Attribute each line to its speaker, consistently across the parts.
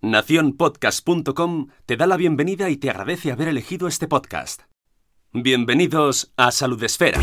Speaker 1: Naciónpodcast.com te da la bienvenida y te agradece haber elegido este podcast. Bienvenidos a Salud Esfera.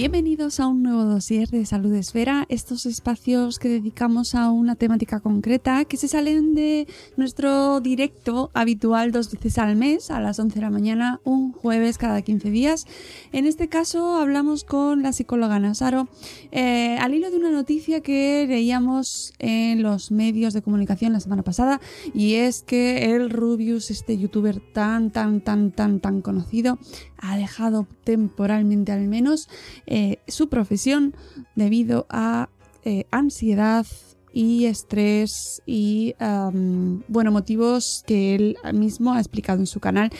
Speaker 2: Bienvenidos a un nuevo dossier de Salud Esfera, estos espacios que dedicamos a una temática concreta que se salen de nuestro directo habitual dos veces al mes a las 11 de la mañana, un jueves cada 15 días. En este caso hablamos con la psicóloga Nasaro eh, al hilo de una noticia que leíamos en los medios de comunicación la semana pasada y es que el Rubius, este youtuber tan, tan, tan, tan, tan conocido, ha dejado temporalmente al menos eh, su profesión debido a eh, ansiedad y estrés y um, bueno motivos que él mismo ha explicado en su canal.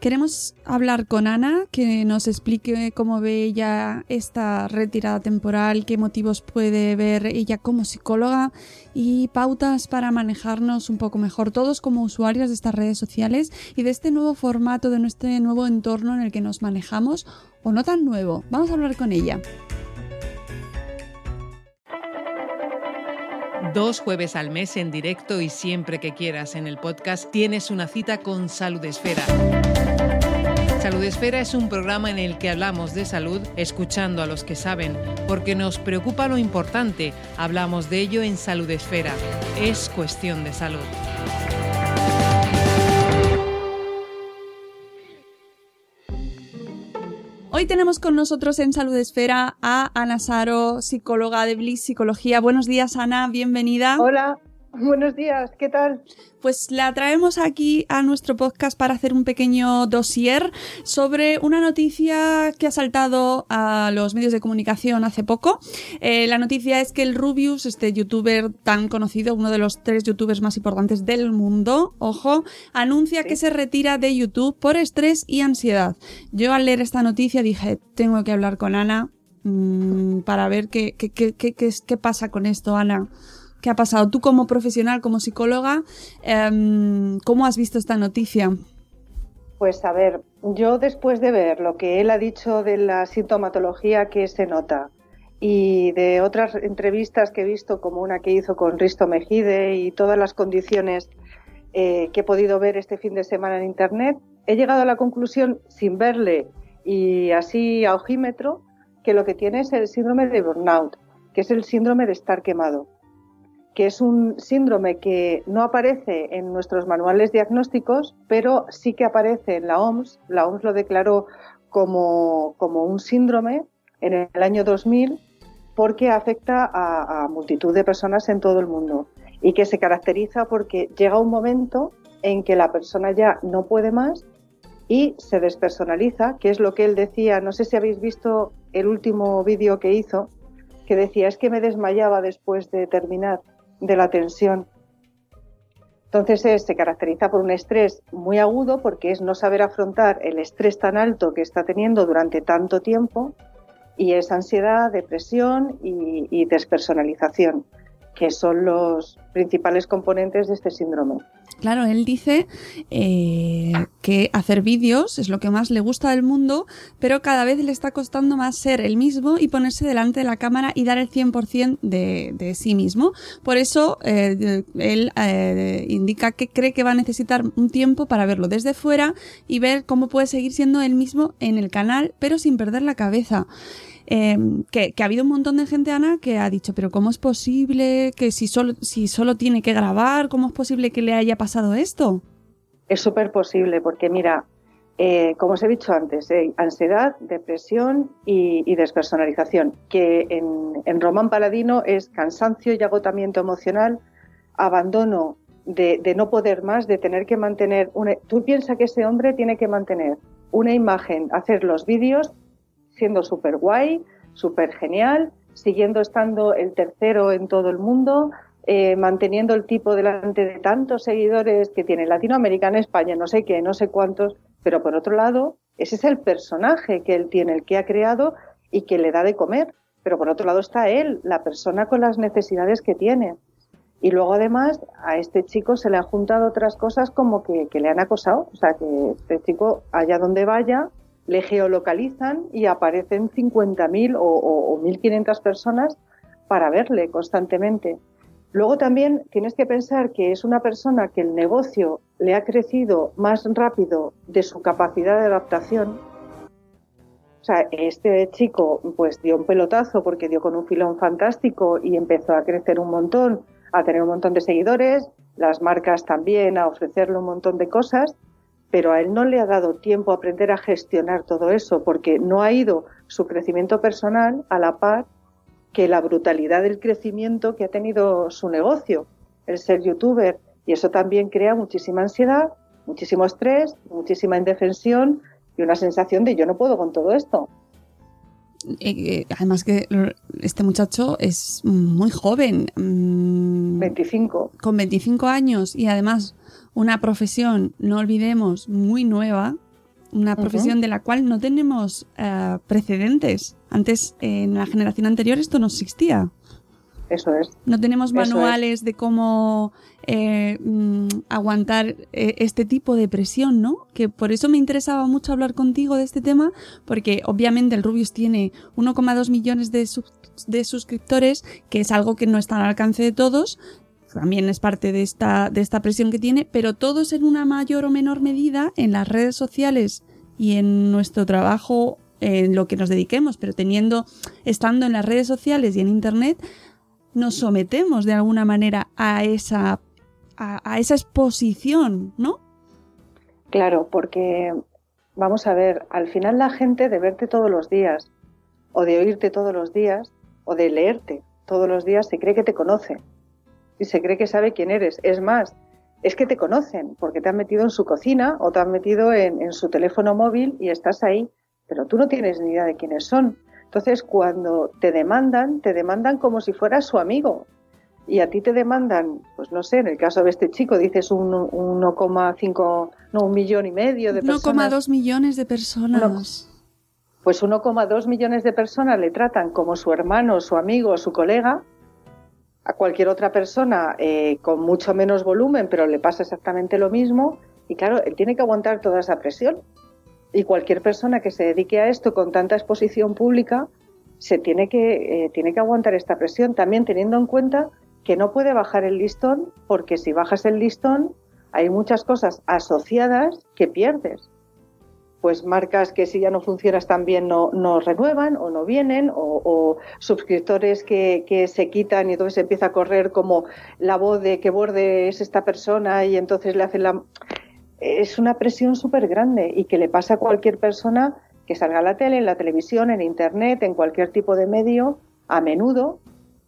Speaker 2: Queremos hablar con Ana, que nos explique cómo ve ella esta retirada temporal, qué motivos puede ver ella como psicóloga y pautas para manejarnos un poco mejor todos como usuarios de estas redes sociales y de este nuevo formato, de nuestro nuevo entorno en el que nos manejamos, o no tan nuevo. Vamos a hablar con ella.
Speaker 3: Dos jueves al mes en directo y siempre que quieras en el podcast tienes una cita con Salud Esfera. Salud Esfera es un programa en el que hablamos de salud escuchando a los que saben, porque nos preocupa lo importante. Hablamos de ello en Salud Esfera. Es cuestión de salud.
Speaker 2: Hoy tenemos con nosotros en Salud Esfera a Ana Saro, psicóloga de Bliss Psicología. Buenos días, Ana, bienvenida.
Speaker 4: Hola, buenos días, ¿qué tal?
Speaker 2: Pues la traemos aquí a nuestro podcast para hacer un pequeño dossier sobre una noticia que ha saltado a los medios de comunicación hace poco. Eh, la noticia es que el Rubius, este youtuber tan conocido, uno de los tres youtubers más importantes del mundo, ojo, anuncia que se retira de YouTube por estrés y ansiedad. Yo al leer esta noticia dije, tengo que hablar con Ana mmm, para ver qué, qué, qué, qué pasa con esto, Ana. ¿Qué ha pasado? Tú como profesional, como psicóloga, eh, ¿cómo has visto esta noticia?
Speaker 4: Pues a ver, yo después de ver lo que él ha dicho de la sintomatología que se nota y de otras entrevistas que he visto, como una que hizo con Risto Mejide y todas las condiciones eh, que he podido ver este fin de semana en Internet, he llegado a la conclusión, sin verle y así a ojímetro, que lo que tiene es el síndrome de burnout, que es el síndrome de estar quemado que es un síndrome que no aparece en nuestros manuales diagnósticos, pero sí que aparece en la OMS. La OMS lo declaró como, como un síndrome en el año 2000 porque afecta a, a multitud de personas en todo el mundo y que se caracteriza porque llega un momento en que la persona ya no puede más y se despersonaliza, que es lo que él decía, no sé si habéis visto el último vídeo que hizo, que decía, es que me desmayaba después de terminar de la tensión. Entonces se caracteriza por un estrés muy agudo porque es no saber afrontar el estrés tan alto que está teniendo durante tanto tiempo y es ansiedad, depresión y, y despersonalización, que son los principales componentes de este síndrome.
Speaker 2: Claro, él dice eh, que hacer vídeos es lo que más le gusta del mundo, pero cada vez le está costando más ser el mismo y ponerse delante de la cámara y dar el 100% de, de sí mismo. Por eso eh, él eh, indica que cree que va a necesitar un tiempo para verlo desde fuera y ver cómo puede seguir siendo él mismo en el canal, pero sin perder la cabeza. Em, que, ha habido un montón de gente, Ana, que ha dicho, pero ¿cómo es posible que si solo, si solo tiene que grabar, cómo es posible que le haya pasado esto?
Speaker 4: Es súper posible, porque mira, eh, como os he dicho antes, eh, ansiedad, depresión y, despersonalización, que en, Román Paladino es cansancio y agotamiento emocional, abandono de, no poder más, de tener que mantener... Una, tú piensas que ese hombre tiene que mantener una imagen, hacer los vídeos siendo súper guay, súper genial, siguiendo estando el tercero en todo el mundo, eh, manteniendo el tipo delante de tantos seguidores que tiene Latinoamérica, en España, no sé qué, no sé cuántos pero por otro lado, ese es el personaje que él tiene, el que ha creado y que le da de comer. Pero por otro lado está él, la persona con las necesidades que tiene. Y luego además a este chico se le han juntado otras cosas como que, le han acosado. O sea, que este chico, allá donde vaya, le geolocalizan y aparecen 50.000 o, o 1.500 personas para verle constantemente. Luego también tienes que pensar que es una persona que el negocio le ha crecido más rápido de su capacidad de adaptación. O sea, este chico pues dio un pelotazo porque dio con un filón fantástico y empezó a crecer un montón, a tener un montón de seguidores, las marcas también a ofrecerle un montón de cosas, pero a él no le ha dado tiempo a aprender a gestionar todo eso porque no ha ido su crecimiento personal a la par que la brutalidad del crecimiento que ha tenido su negocio, el ser youtuber. Y eso también crea muchísima ansiedad, muchísimo estrés, muchísima indefensión y una sensación de yo no puedo con todo esto.
Speaker 2: Eh, además que este muchacho es muy joven.
Speaker 4: 25.
Speaker 2: Mm, con 25 años y además una profesión, no olvidemos, muy nueva, una profesión de la cual no tenemos eh, precedentes. Antes, en la generación anterior, esto no existía.
Speaker 4: Eso es.
Speaker 2: No tenemos manuales de cómo eh, mm, aguantar eh, este tipo de presión, ¿no? Que por eso me interesaba mucho hablar contigo de este tema, porque obviamente el Rubius tiene 1,2 millones de, de suscriptores, que es algo que no está al alcance de todos, también es parte de esta, de esta presión que tiene, pero todos en una mayor o menor medida en las redes sociales y en nuestro trabajo, en lo que nos dediquemos, pero teniendo, estando en las redes sociales y en Internet, nos sometemos de alguna manera a esa, a, esa exposición, ¿no?
Speaker 4: Claro, porque vamos a ver, al final la gente de verte todos los días, o de oírte todos los días, o de leerte todos los días, se cree que te conoce y se cree que sabe quién eres. Es más, es que te conocen porque te han metido en su cocina o te han metido en, su teléfono móvil y estás ahí, pero tú no tienes ni idea de quiénes son. Entonces, cuando te demandan, te demandan como si fueras su amigo. Y a ti te demandan, pues no sé, en el caso de este chico dices un 1,5, no, un millón y medio de personas.
Speaker 2: 1,2 millones de personas.
Speaker 4: pues 1,2 millones de personas le tratan como su hermano, su amigo, su colega, a cualquier otra persona eh, con mucho menos volumen, pero le pasa exactamente lo mismo. Y claro, él tiene que aguantar toda esa presión. Y cualquier persona que se dedique a esto con tanta exposición pública se tiene que, eh, tiene que aguantar esta presión, también teniendo en cuenta que no puede bajar el listón, porque si bajas el listón hay muchas cosas asociadas que pierdes pues marcas que si ya no funcionas tan bien no, no renuevan o no vienen, o, suscriptores que, que, se quitan y entonces empieza a correr como la voz de qué borde es esta persona y entonces le hacen la... Es una presión súper grande y que le pasa a cualquier persona que salga a la tele, en la televisión, en internet, en cualquier tipo de medio, a menudo,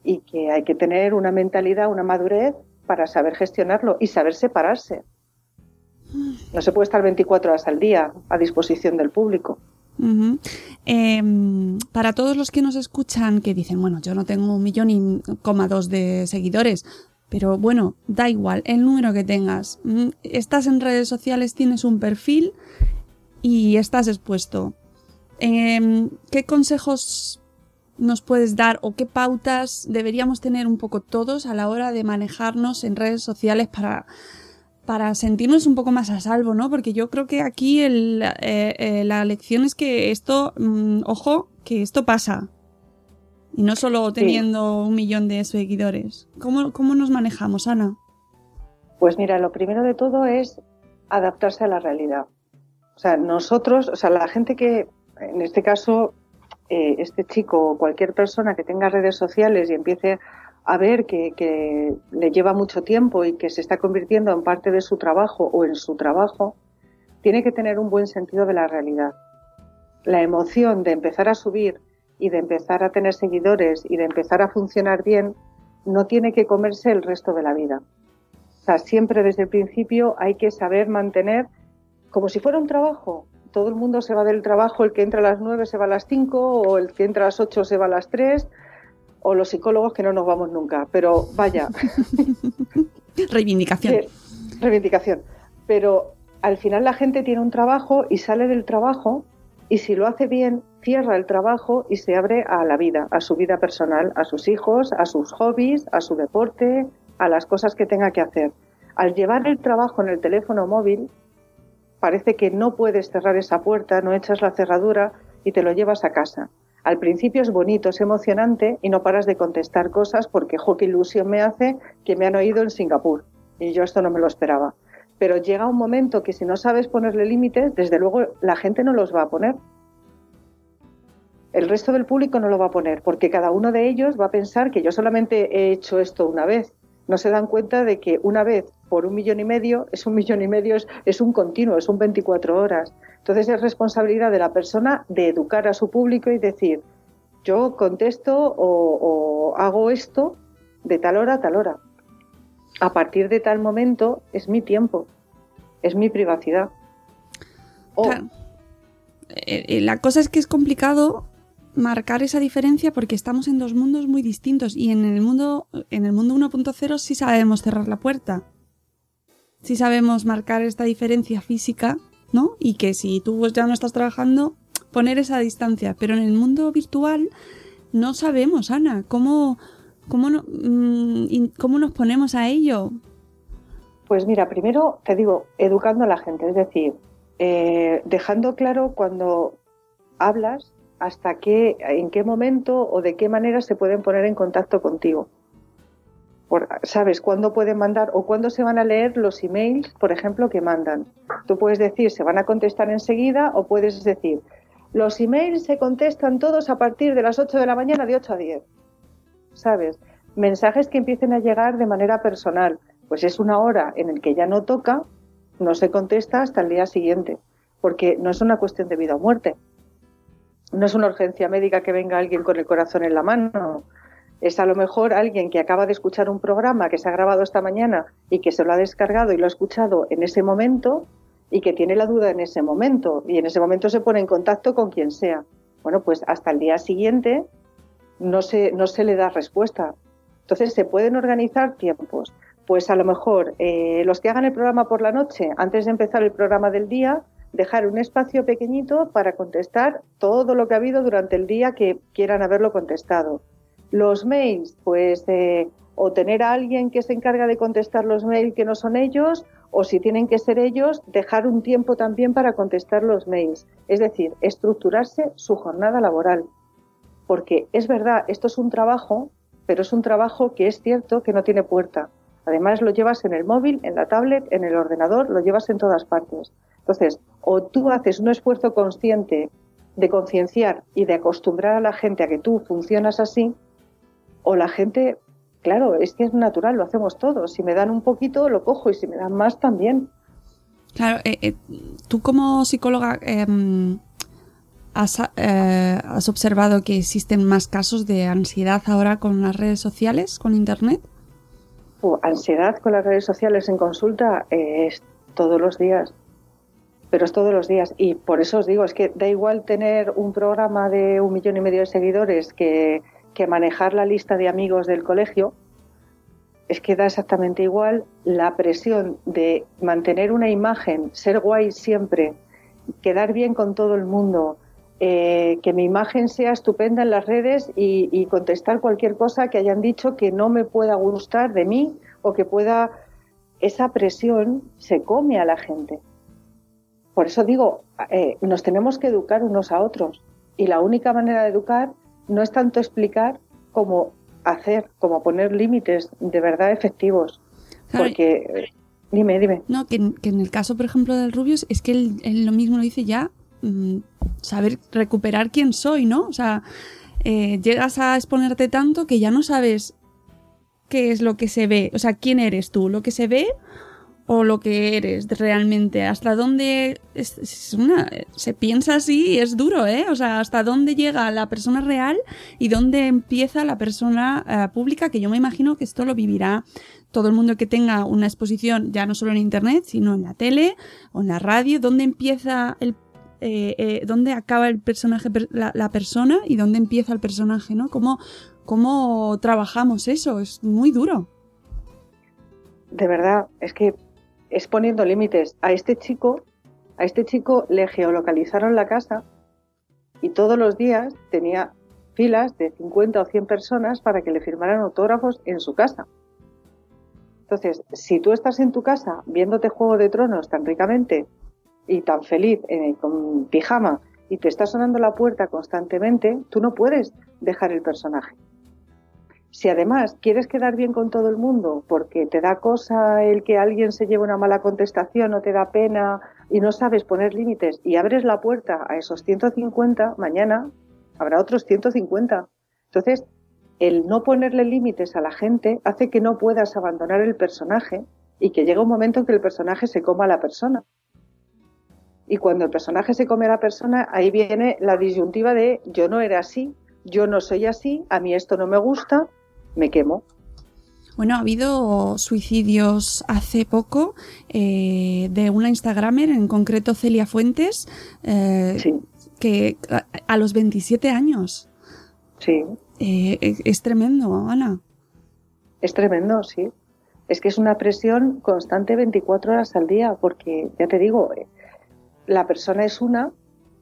Speaker 4: y que hay que tener una mentalidad, una madurez para saber gestionarlo y saber separarse. No se puede estar 24 horas al día a disposición del público.
Speaker 2: Em, para todos los que nos escuchan que dicen, bueno, yo no tengo un millón y coma dos de seguidores, pero bueno, da igual, el número que tengas. Mm, estás en redes sociales, tienes un perfil y estás expuesto. Em, ¿Qué consejos nos puedes dar o qué pautas deberíamos tener un poco todos a la hora de manejarnos en redes sociales para para sentirnos un poco más a salvo, ¿no? Porque yo creo que aquí el, eh, eh, la lección es que esto, mm, ojo, que esto pasa. Y no solo teniendo un millón de seguidores. ¿Cómo, ¿Cómo nos manejamos, Ana?
Speaker 4: Pues mira, lo primero de todo es adaptarse a la realidad. O sea, nosotros, o sea, la gente que, en este caso, eh, este chico o cualquier persona que tenga redes sociales y empiece a ver que, le lleva mucho tiempo y que se está convirtiendo en parte de su trabajo o en su trabajo, tiene que tener un buen sentido de la realidad. La emoción de empezar a subir y de empezar a tener seguidores y de empezar a funcionar bien no tiene que comerse el resto de la vida. O sea, siempre desde el principio hay que saber mantener como si fuera un trabajo. Todo el mundo se va del trabajo, el que entra a las nueve se va a las cinco, o el que entra a las ocho se va a las tres, o los psicólogos que no nos vamos nunca. Pero vaya.
Speaker 2: reivindicación.
Speaker 4: reivindicación. Pero al final la gente tiene un trabajo y sale del trabajo y si lo hace bien, cierra el trabajo y se abre a la vida, a su vida personal, a sus hijos, a sus hobbies, a su deporte, a las cosas que tenga que hacer. Al llevar el trabajo en el teléfono móvil, parece que no puedes cerrar esa puerta, no echas la cerradura y te lo llevas a casa. Al principio es bonito, es emocionante y no paras de contestar cosas porque, jo, qué ilusión me hace que me han oído en Singapur. Y yo esto no me lo esperaba. Pero llega un momento que si no sabes ponerle límites, desde luego la gente no los va a poner. El resto del público no lo va a poner, porque cada uno de ellos va a pensar que yo solamente he hecho esto una vez. No se dan cuenta de que una vez por un millón y medio es un millón y medio, es, un continuo, es un 24 horas. Entonces es responsabilidad de la persona de educar a su público y decir, yo contesto o, o hago esto de tal hora a tal hora a partir de tal momento es mi tiempo, es mi privacidad.
Speaker 2: Eh, eh, la cosa es que es complicado marcar esa diferencia porque estamos en dos mundos muy distintos y en el mundo en el mundo 1.0 sí sabemos cerrar la puerta. Sí sabemos marcar esta diferencia física, ¿no? Y que si tú ya no estás trabajando, poner esa distancia, pero en el mundo virtual no sabemos, Ana, cómo ¿Cómo, mm, ¿Cómo nos ponemos a ello?
Speaker 4: Pues mira, primero te digo, educando a la gente, es decir, eh, dejando claro cuando hablas hasta qué, en qué momento o de qué manera se pueden poner en contacto contigo. ¿Sabes cuándo pueden mandar o cuándo se van a leer los emails, por ejemplo, que mandan? Tú puedes decir, se van a contestar enseguida o puedes decir, los emails se contestan todos a partir de las 8 de la mañana de 8 a 10. ¿sabes? Mensajes que empiecen a llegar de manera personal. Pues es una hora en el que ya no toca, no se contesta hasta el día siguiente, porque no es una cuestión de vida o muerte. No es una urgencia médica que venga alguien con el corazón en la mano. Es a lo mejor alguien que acaba de escuchar un programa que se ha grabado esta mañana y que se lo ha descargado y lo ha escuchado en ese momento y que tiene la duda en ese momento y en ese momento se pone en contacto con quien sea. Bueno, pues hasta el día siguiente no se, no se le da respuesta. Entonces se pueden organizar tiempos. Pues a lo mejor eh, los que hagan el programa por la noche, antes de empezar el programa del día, dejar un espacio pequeñito para contestar todo lo que ha habido durante el día que quieran haberlo contestado. Los mails, pues o tener a alguien que se encarga de contestar los mails que no son ellos, o si tienen que ser ellos, dejar un tiempo también para contestar los mails. Es decir, estructurarse su jornada laboral porque es verdad, esto es un trabajo, pero es un trabajo que es cierto que no tiene puerta. Además lo llevas en el móvil, en la tablet, en el ordenador, lo llevas en todas partes. Entonces, o tú haces un esfuerzo consciente de concienciar y de acostumbrar a la gente a que tú funcionas así, o la gente, claro, es que es natural, lo hacemos todos. Si me dan un poquito, lo cojo y si me dan más, también.
Speaker 2: Claro, eh, eh, tú como psicóloga, em, eh, ¿Has, observado que existen más casos de ansiedad ahora con las redes sociales, con Internet?
Speaker 4: ansiedad con las redes sociales en consulta es todos los días, pero es todos los días. Y por eso os digo, es que da igual tener un programa de un millón y medio de seguidores que, que manejar la lista de amigos del colegio. Es que da exactamente igual la presión de mantener una imagen, ser guay siempre, quedar bien con todo el mundo, eh, que mi imagen sea estupenda en las redes y, contestar cualquier cosa que hayan dicho que no me pueda gustar de mí o que pueda... Esa presión se come a la gente. Por eso digo, eh, nos tenemos que educar unos a otros. Y la única manera de educar no es tanto explicar como hacer, como poner límites de verdad efectivos. Porque, dime, dime.
Speaker 2: No, que, en el caso, por ejemplo, del Rubius, es que él, lo mismo lo dice ya Mm, saber recuperar quién soy, ¿no? O sea, eh, llegas a exponerte tanto que ya no sabes qué es lo que se ve, o sea, quién eres tú, lo que se ve o lo que eres realmente, hasta dónde se piensa así y es duro, ¿eh? O sea, hasta dónde llega la persona real y dónde empieza la persona eh, pública, que yo me imagino que esto lo vivirá todo el mundo que tenga una exposición, ya no solo en internet, sino en la tele o en la radio, dónde empieza el eh, eh, dónde acaba el personaje, la, la, persona y dónde empieza el personaje, ¿no? ¿Cómo, ¿Cómo trabajamos eso? Es muy duro.
Speaker 4: De verdad, es que es poniendo límites. A este chico, a este chico le geolocalizaron la casa y todos los días tenía filas de 50 o 100 personas para que le firmaran autógrafos en su casa. Entonces, si tú estás en tu casa viéndote Juego de Tronos tan ricamente y tan feliz eh, con pijama y te está sonando la puerta constantemente, tú no puedes dejar el personaje. Si además quieres quedar bien con todo el mundo porque te da cosa el que alguien se lleve una mala contestación o te da pena y no sabes poner límites y abres la puerta a esos 150, mañana habrá otros 150. Entonces, el no ponerle límites a la gente hace que no puedas abandonar el personaje y que llega un momento en que el personaje se coma a la persona. Y cuando el personaje se come a la persona, ahí viene la disyuntiva de yo no era así, yo no soy así, a mí esto no me gusta, me quemo.
Speaker 2: Bueno, ha habido suicidios hace poco eh, de una Instagramer, en concreto Celia Fuentes, eh, que a, los 27 años.
Speaker 4: Sí.
Speaker 2: Eh, es tremendo, Ana.
Speaker 4: Es tremendo, sí. Es que es una presión constante 24 horas al día, porque ya te digo, la persona es una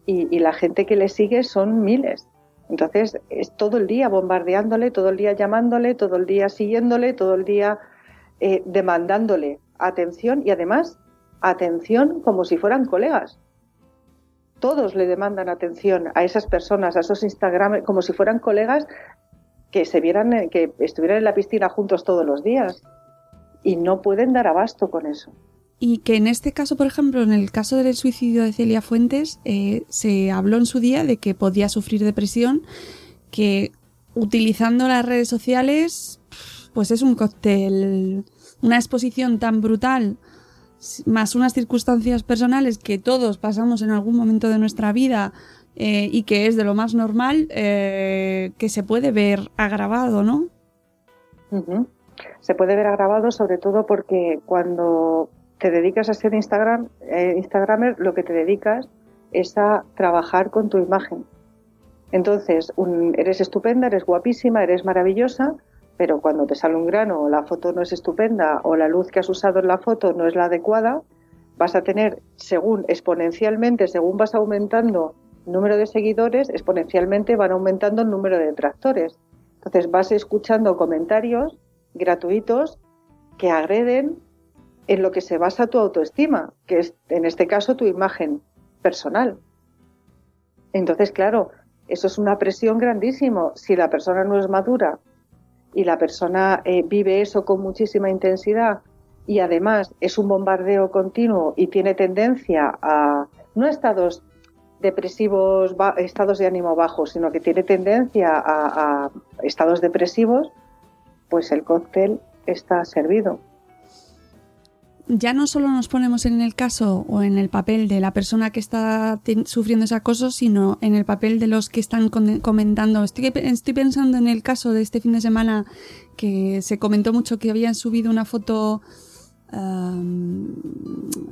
Speaker 4: y la gente que le sigue son miles. Entonces, es todo el día bombardeándole, todo el día llamándole, todo el día siguiéndole, todo el día eh, demandándole atención y además atención como si fueran colegas. Todos le demandan atención a esas personas, a esos Instagram, como si fueran colegas que se vieran, eh, que estuvieran en la piscina juntos todos los días. Y no pueden dar abasto con eso.
Speaker 2: Y que en este caso, por ejemplo, en el caso del suicidio de Celia Fuentes, eh, se habló en su día de que podía sufrir depresión, que utilizando las redes sociales, pues es un cóctel, una exposición tan brutal, más unas circunstancias personales que todos pasamos en algún momento de nuestra vida eh, y que es de lo más normal, eh, que se puede ver agravado, ¿no?
Speaker 4: Se puede ver agravado sobre todo porque cuando te dedicas a ser Instagram, eh, Instagramer, lo que te dedicas es a trabajar con tu imagen. Entonces, eres estupenda, eres guapísima, eres maravillosa, pero cuando te sale un grano o la foto no es estupenda o la luz que has usado en la foto no es la adecuada, vas a tener, según exponencialmente, según vas aumentando el número de seguidores, exponencialmente van aumentando el número de detractores. Entonces vas escuchando comentarios gratuitos que agreden en lo que se basa tu autoestima, que es en este caso tu imagen personal. Entonces, claro, eso es una presión grandísima. Si la persona no es madura y la persona eh, vive eso con muchísima intensidad y además es un bombardeo continuo y tiene tendencia a no estados depresivos, estados de ánimo bajos, sino que tiene tendencia a, a estados depresivos, pues el cóctel está servido
Speaker 2: ya no solo nos ponemos en el caso o en el papel de la persona que está sufriendo ese acoso, sino en el papel de los que están comentando. Estoy, estoy pensando en el caso de este fin de semana que se comentó mucho que habían subido una foto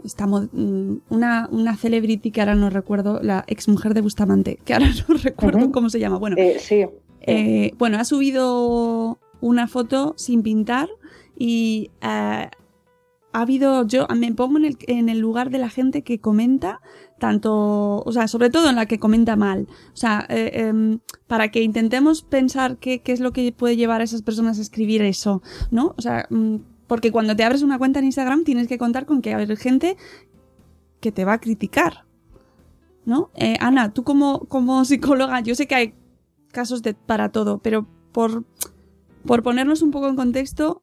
Speaker 2: estamos una, una celebrity que ahora no recuerdo, la ex mujer de Bustamante, que ahora no recuerdo cómo se llama. Bueno,
Speaker 4: eh, sí.
Speaker 2: Eh, bueno, ha subido una foto sin pintar y uh, ha habido, yo me pongo en el, lugar de la gente que comenta, tanto, o sea, sobre todo en la que comenta mal. O sea, eh, em, para que intentemos pensar qué, es lo que puede llevar a esas personas a escribir eso, ¿no? O sea, mm, porque cuando te abres una cuenta en Instagram tienes que contar con que hay gente que te va a criticar, ¿no? Eh, Ana, tú como, como psicóloga, yo sé que hay casos de, para todo, pero por, por ponernos un poco en contexto,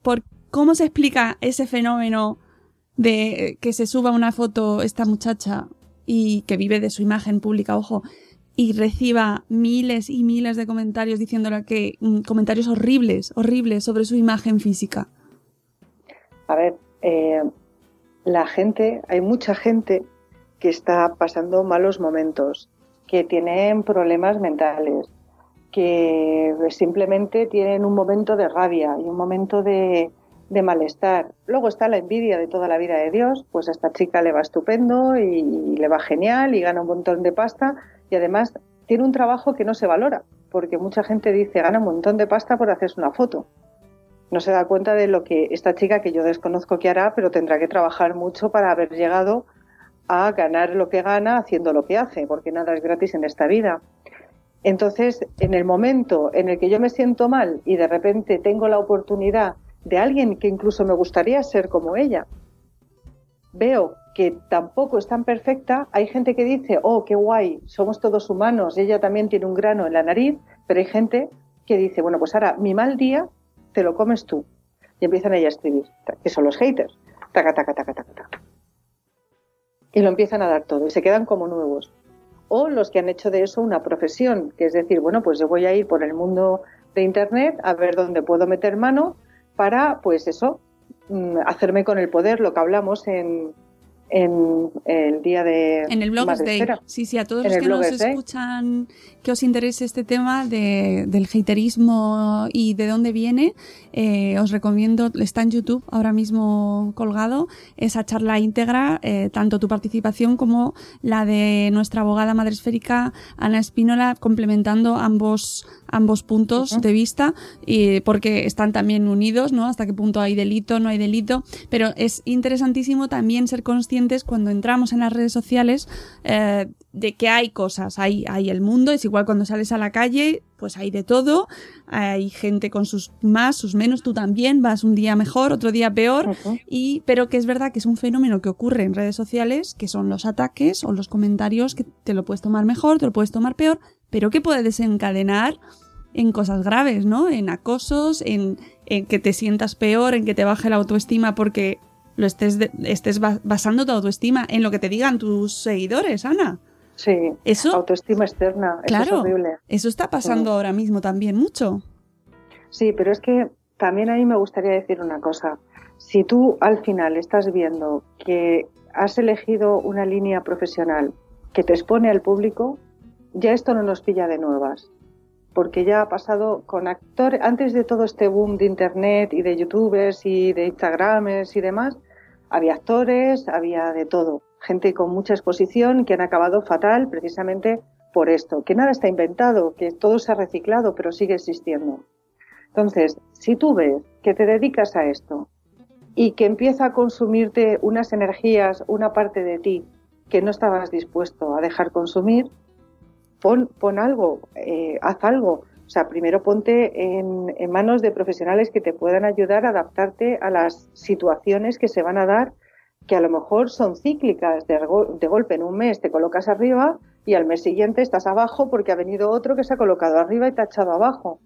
Speaker 2: ¿por ¿Cómo se explica ese fenómeno de que se suba una foto esta muchacha y que vive de su imagen pública, ojo, y reciba miles y miles de comentarios diciéndole que mm, comentarios horribles, horribles sobre su imagen física.
Speaker 4: A ver, eh, la gente, hay mucha gente que está pasando malos momentos, que tienen problemas mentales, que simplemente tienen un momento de rabia y un momento de, de malestar. Luego está la envidia de toda la vida de Dios, pues a esta chica le va estupendo y, le va genial y gana un montón de pasta y además tiene un trabajo que no se valora, porque mucha gente dice gana un montón de pasta por hacerse una foto. No se da cuenta de lo que esta chica, que yo desconozco que hará, pero tendrá que trabajar mucho para haber llegado a ganar lo que gana haciendo lo que hace, porque nada es gratis en esta vida. Entonces, en el momento en el que yo me siento mal y de repente tengo la oportunidad de alguien que incluso me gustaría ser como ella, veo que tampoco es tan perfecta, hay gente que dice, oh, qué guay, somos todos humanos, ella también tiene un grano en la nariz, pero hay gente que dice, bueno, pues ahora mi mal día te lo comes tú. Y empiezan ella a escribir, que son los haters, taca, taca, taca, taca, taca. Y lo empiezan a dar todo y se quedan como nuevos. O los que han hecho de eso una profesión, que es decir, bueno, pues yo voy a ir por el mundo de Internet a ver dónde puedo meter mano para, pues eso, mm, hacerme con el poder, lo que hablamos en, en el día de
Speaker 2: en el blog Day. Sí, sí, a todos los que nos escuchan que os interese este tema de, del haterismo y de dónde viene, eh, os recomiendo, está en YouTube ahora mismo colgado, esa charla íntegra, eh, tanto tu participación como la de nuestra abogada madre esférica Ana Espínola, complementando ambos ambos puntos de vista, y porque están también unidos, ¿no? Hasta qué punto hay delito, no hay delito, pero es interesantísimo también ser conscientes cuando entramos en las redes sociales eh, de que hay cosas, hay, hay el mundo, es igual cuando sales a la calle, pues hay de todo, hay gente con sus más, sus menos, tú también vas un día mejor, otro día peor, y, pero que es verdad que es un fenómeno que ocurre en redes sociales, que son los ataques o los comentarios que te lo puedes tomar mejor, te lo puedes tomar peor, pero que puede desencadenar en cosas graves, ¿no? En acosos, en, que te sientas peor, en que te baje la autoestima porque lo estés, estés basando tu autoestima en lo que te digan tus seguidores, Ana.
Speaker 4: Sí, eso, autoestima externa, claro, eso es horrible.
Speaker 2: Eso está pasando ahora mismo también mucho.
Speaker 4: Sí, pero es que también a mí me gustaría decir una cosa. Si tú al final estás viendo que has elegido una línea profesional que te expone al público, ya esto no nos pilla de nuevas. Porque ya ha pasado con actores, antes de todo este boom de internet y de youtubers y de instagramers y demás, había actores, había de todo gente con mucha exposición que han acabado fatal precisamente por esto, que nada está inventado, que todo se ha reciclado, pero sigue existiendo. Entonces, si tú ves que te dedicas a esto y que empieza a consumirte unas energías, una parte de ti que no estabas dispuesto a dejar consumir, pon, pon algo, eh, haz algo. O sea, primero ponte en, manos de profesionales que te puedan ayudar a adaptarte a las situaciones que se van a dar que a lo mejor son cíclicas, de, golpe en un mes te colocas arriba y al mes siguiente estás abajo porque ha venido otro que se ha colocado arriba y te ha echado abajo.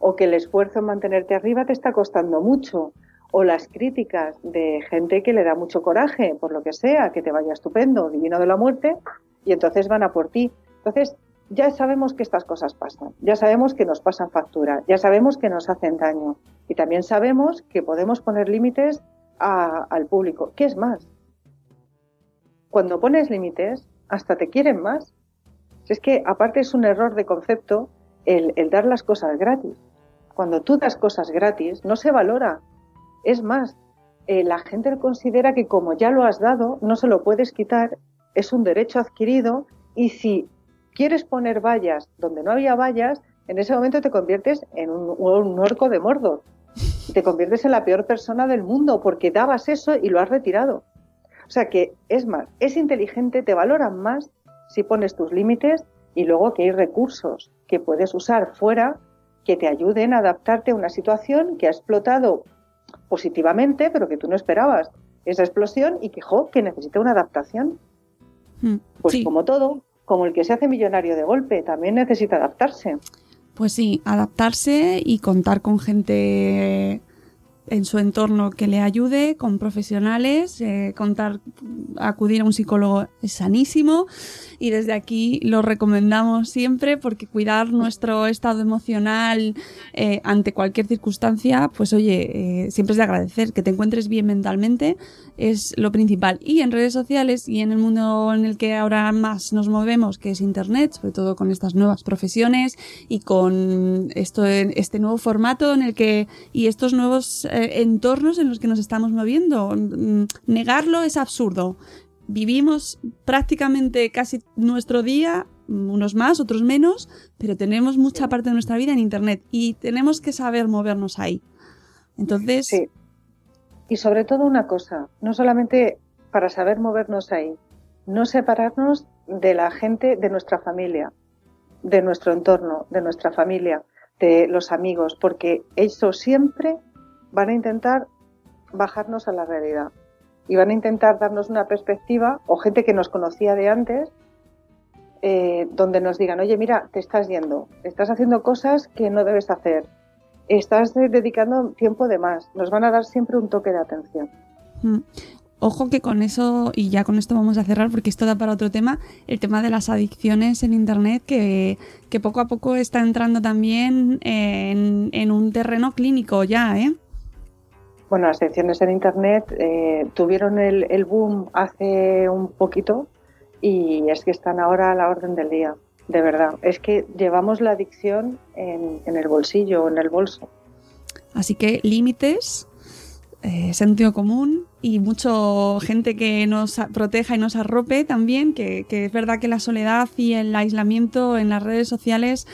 Speaker 4: O que el esfuerzo en mantenerte arriba te está costando mucho. O las críticas de gente que le da mucho coraje, por lo que sea, que te vaya estupendo, divino de la muerte, y entonces van a por ti. Entonces, ya sabemos que estas cosas pasan, ya sabemos que nos pasan factura, ya sabemos que nos hacen daño y también sabemos que podemos poner límites al público. ¿Qué es más? Cuando pones límites, hasta te quieren más. Es que aparte es un error de concepto el, dar las cosas gratis. Cuando tú das cosas gratis, no se valora. Es más, eh, la gente considera que como ya lo has dado, no se lo puedes quitar, es un derecho adquirido y si quieres poner vallas donde no había vallas, en ese momento te conviertes en un, un orco de Mordor te conviertes en la peor persona del mundo porque dabas eso y lo has retirado. O sea que es más, es inteligente, te valoran más si pones tus límites y luego que hay recursos que puedes usar fuera que te ayuden a adaptarte a una situación que ha explotado positivamente, pero que tú no esperabas esa explosión y que, jo, que necesita una adaptación. Hmm, pues como todo, como el que se hace millonario de golpe, también necesita adaptarse.
Speaker 2: Pues sí, adaptarse y contar con gente en su entorno que le ayude, con profesionales, eh, contar, acudir a un psicólogo es sanísimo y desde aquí lo recomendamos siempre porque cuidar nuestro estado emocional eh, ante cualquier circunstancia, pues oye, eh, siempre es de agradecer que te encuentres bien mentalmente es lo principal. Y en redes sociales y en el mundo en el que ahora más nos movemos, que es Internet, sobre todo con estas nuevas profesiones y con esto, este nuevo formato en el que y estos nuevos eh, entornos en los que nos estamos moviendo. Mm, negarlo es absurdo. Vivimos prácticamente casi nuestro día, unos más, otros menos, pero tenemos mucha parte de nuestra vida en Internet y tenemos que saber movernos ahí. Entonces,
Speaker 4: y sobre todo una cosa, no solamente para saber movernos ahí, no separarnos de la gente de nuestra familia, de nuestro entorno, de nuestra familia, de los amigos, porque ellos siempre van a intentar bajarnos a la realidad. Y van a intentar darnos una perspectiva o gente que nos conocía de antes eh, donde nos digan, oye, mira, te estás yendo, estás haciendo cosas que no debes hacer, estás dedicando tiempo de más. Nos van a dar siempre un toque de atención.
Speaker 2: Mm. Ojo que con eso, y ya con esto vamos a cerrar porque esto da para otro tema, el tema de las adicciones en Internet que, que poco a poco está entrando también en, un terreno clínico ya, ¿eh?
Speaker 4: Bueno, las adicciones en Internet eh, tuvieron el, el boom hace un poquito y es que están ahora a la orden del día de verdad. Es que llevamos la adicción en, el bolsillo o en el bolso.
Speaker 2: Así que límites, eh, sentido común y mucha gente que nos proteja y nos arrope también, que, es verdad que la soledad y el aislamiento en las redes sociales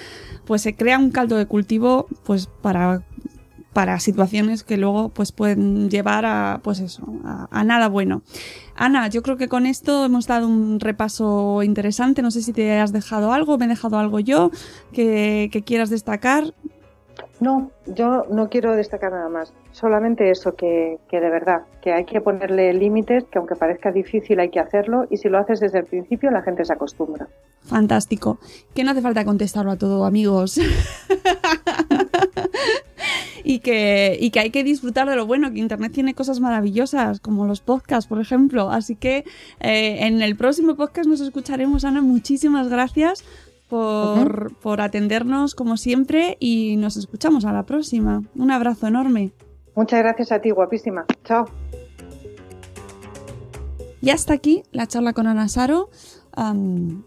Speaker 2: pues se crea un caldo de cultivo pues para para situaciones que luego pues pueden llevar a pues eso a, nada bueno. Ana yo creo que con esto hemos dado un repaso interesante. No sé si te has dejado algo me he dejado algo yo que, quieras destacar.
Speaker 4: No yo no quiero destacar nada más. Solamente eso que, que de verdad que hay que ponerle límites que aunque parezca difícil hay que hacerlo y si lo haces desde el principio la gente se acostumbra.
Speaker 2: Fantástico. Que no hace falta contestarlo a todo amigos y que, y que hay que disfrutar de lo bueno, que Internet tiene cosas maravillosas, como los podcasts, por ejemplo. Así que eh, en el próximo podcast nos escucharemos, Ana. Muchísimas gracias por, por atendernos como siempre y nos escuchamos a la próxima. Un abrazo enorme.
Speaker 4: Muchas gracias a ti, guapísima. Chao.
Speaker 2: Y hasta aquí la charla con Ana Saro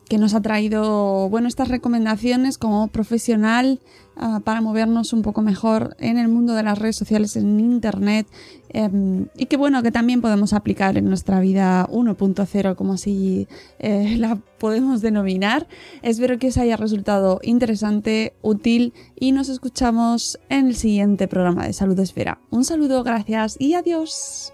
Speaker 2: que nos ha traído bueno, estas recomendaciones como profesional ah, para movernos un poco mejor en el mundo de las redes sociales, en Internet, em, y que bueno, que también podemos aplicar en nuestra vida 1.0, como así eh, la podemos denominar. Espero que os haya resultado interesante, útil y nos escuchamos en el siguiente programa de Salud Esfera. Un saludo, gracias y adiós.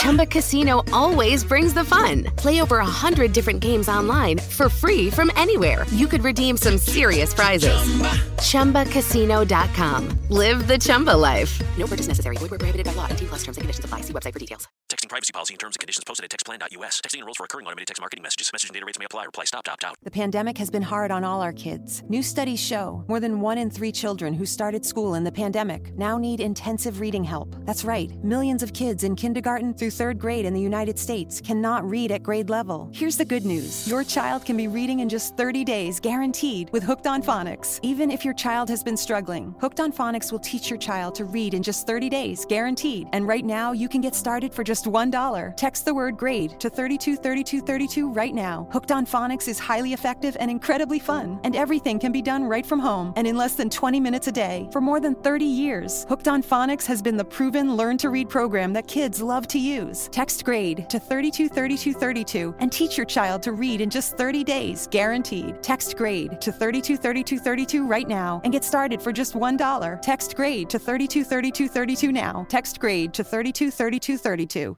Speaker 5: Chumba Casino always brings the fun. Play over a hundred different games online for free from anywhere. You could redeem some serious prizes. Chumba. ChumbaCasino.com. Live the Chumba life. No purchase necessary. Void prohibited by law. T plus terms and conditions apply. See website for details. Texting privacy policy and terms and conditions posted at textplan.us. Texting enrolls for recurring automated text marketing messages. Message and data rates may apply. Reply stop. Opt out.
Speaker 6: The pandemic has been hard on all our kids. New studies show more than one in three children who started school in the pandemic now need intensive reading help. That's right. Millions of kids in kindergarten through third grade in the United States cannot read at grade level. Here's the good news your child can be reading in just 30 days, guaranteed, with Hooked on Phonics. Even if your child has been struggling, Hooked on Phonics will teach your child to read in just 30 days, guaranteed. And right now, you can get started for just $1. Text the word grade to 323232 right now. Hooked on Phonics is highly effective and incredibly fun, and everything can be done right from home and in less than 20 minutes a day. For more than 30 years, Hooked on Phonics has been the proven learn to read program that kids love to use. Use. Text grade to 323232 and teach your child to read in just 30 days, guaranteed. Text grade to 323232 right now and get started for just $1. Text grade to 323232 now. Text grade to 323232.